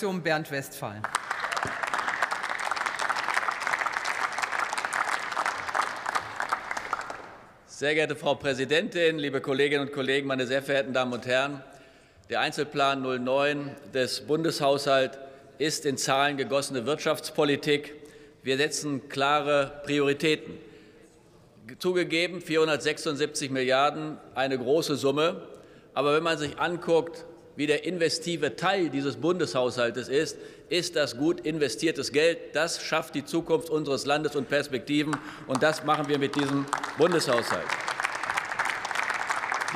Bernd Westphal. Sehr geehrte Frau Präsidentin, liebe Kolleginnen und Kollegen, meine sehr verehrten Damen und Herren! Der Einzelplan 09 des Bundeshaushalts ist in Zahlen gegossene Wirtschaftspolitik. Wir setzen klare Prioritäten. Zugegeben 476 Milliarden, eine große Summe. Aber wenn man sich anguckt, wie der investive Teil dieses Bundeshaushaltes ist, ist das gut investiertes Geld. Das schafft die Zukunft unseres Landes und Perspektiven. Und das machen wir mit diesem Bundeshaushalt.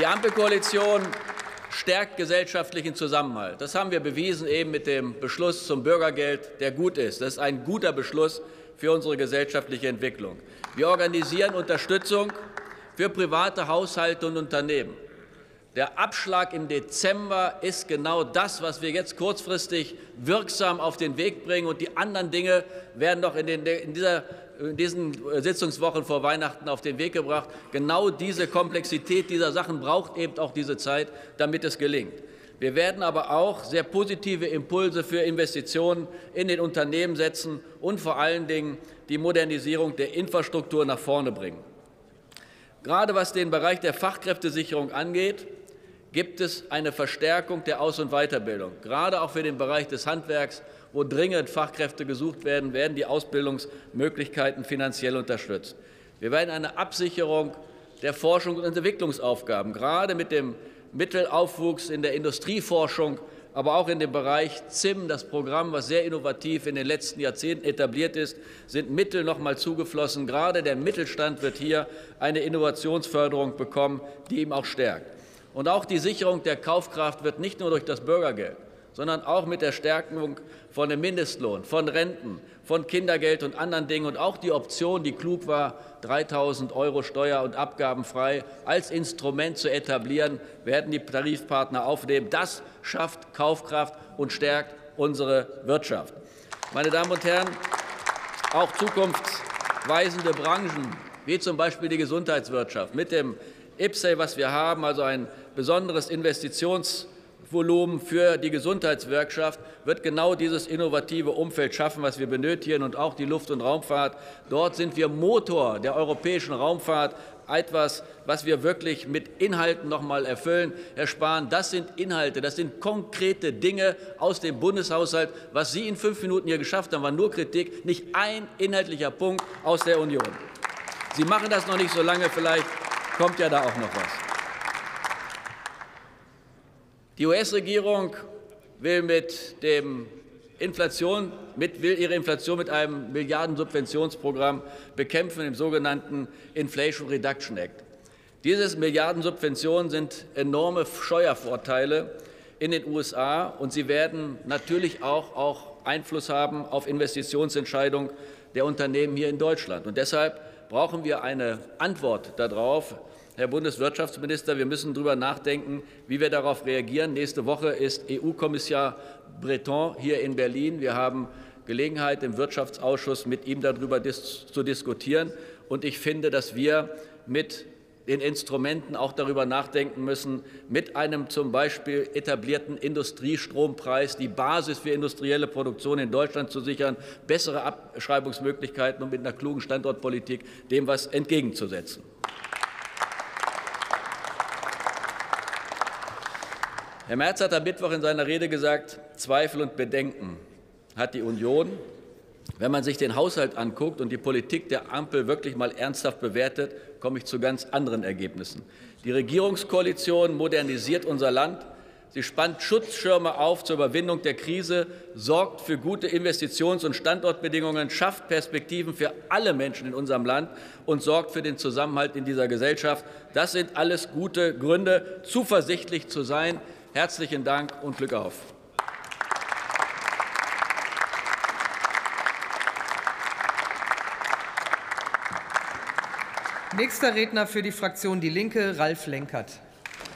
Die Ampelkoalition stärkt gesellschaftlichen Zusammenhalt. Das haben wir bewiesen eben mit dem Beschluss zum Bürgergeld, der gut ist. Das ist ein guter Beschluss für unsere gesellschaftliche Entwicklung. Wir organisieren Unterstützung für private Haushalte und Unternehmen. Der Abschlag im Dezember ist genau das, was wir jetzt kurzfristig wirksam auf den Weg bringen. Und die anderen Dinge werden doch in, den, in, dieser, in diesen Sitzungswochen vor Weihnachten auf den Weg gebracht. Genau diese Komplexität dieser Sachen braucht eben auch diese Zeit, damit es gelingt. Wir werden aber auch sehr positive Impulse für Investitionen in den Unternehmen setzen und vor allen Dingen die Modernisierung der Infrastruktur nach vorne bringen. Gerade was den Bereich der Fachkräftesicherung angeht, gibt es eine Verstärkung der Aus- und Weiterbildung. Gerade auch für den Bereich des Handwerks, wo dringend Fachkräfte gesucht werden, werden die Ausbildungsmöglichkeiten finanziell unterstützt. Wir werden eine Absicherung der Forschung und Entwicklungsaufgaben, gerade mit dem Mittelaufwuchs in der Industrieforschung, aber auch in dem Bereich ZIM, das Programm, was sehr innovativ in den letzten Jahrzehnten etabliert ist, sind Mittel noch mal zugeflossen. Gerade der Mittelstand wird hier eine Innovationsförderung bekommen, die ihm auch stärkt. Und auch die Sicherung der Kaufkraft wird nicht nur durch das Bürgergeld, sondern auch mit der Stärkung von dem Mindestlohn, von Renten, von Kindergeld und anderen Dingen und auch die Option, die klug war, 3.000 Euro steuer- und abgabenfrei als Instrument zu etablieren, werden die Tarifpartner aufnehmen. Das schafft Kaufkraft und stärkt unsere Wirtschaft. Meine Damen und Herren, auch zukunftsweisende Branchen, wie zum Beispiel die Gesundheitswirtschaft, mit dem IPSEI, was wir haben, also ein besonderes Investitionsvolumen für die Gesundheitswirtschaft, wird genau dieses innovative Umfeld schaffen, was wir benötigen, und auch die Luft- und Raumfahrt. Dort sind wir Motor der europäischen Raumfahrt, etwas, was wir wirklich mit Inhalten noch einmal erfüllen. Herr Spahn, das sind Inhalte, das sind konkrete Dinge aus dem Bundeshaushalt. Was Sie in fünf Minuten hier geschafft haben, war nur Kritik, nicht ein inhaltlicher Punkt aus der Union. Sie machen das noch nicht so lange, vielleicht kommt ja da auch noch was. Die US-Regierung will mit dem Inflation, mit, will ihre Inflation mit einem Milliardensubventionsprogramm bekämpfen, dem sogenannten Inflation Reduction Act. Diese Milliardensubventionen sind enorme Steuervorteile in den USA, und sie werden natürlich auch, auch Einfluss haben auf Investitionsentscheidungen der Unternehmen hier in Deutschland. Und deshalb brauchen wir eine Antwort darauf. Herr Bundeswirtschaftsminister, wir müssen darüber nachdenken, wie wir darauf reagieren. Nächste Woche ist EU-Kommissar Breton hier in Berlin. Wir haben Gelegenheit, im Wirtschaftsausschuss mit ihm darüber zu diskutieren. Und ich finde, dass wir mit den Instrumenten auch darüber nachdenken müssen, mit einem zum Beispiel etablierten Industriestrompreis die Basis für industrielle Produktion in Deutschland zu sichern, bessere Abschreibungsmöglichkeiten und mit einer klugen Standortpolitik dem was entgegenzusetzen. Herr Merz hat am Mittwoch in seiner Rede gesagt, Zweifel und Bedenken hat die Union. Wenn man sich den Haushalt anguckt und die Politik der Ampel wirklich mal ernsthaft bewertet, komme ich zu ganz anderen Ergebnissen. Die Regierungskoalition modernisiert unser Land. Sie spannt Schutzschirme auf zur Überwindung der Krise, sorgt für gute Investitions- und Standortbedingungen, schafft Perspektiven für alle Menschen in unserem Land und sorgt für den Zusammenhalt in dieser Gesellschaft. Das sind alles gute Gründe, zuversichtlich zu sein. Herzlichen Dank und Glück auf. Nächster Redner für die Fraktion Die Linke, Ralf Lenkert.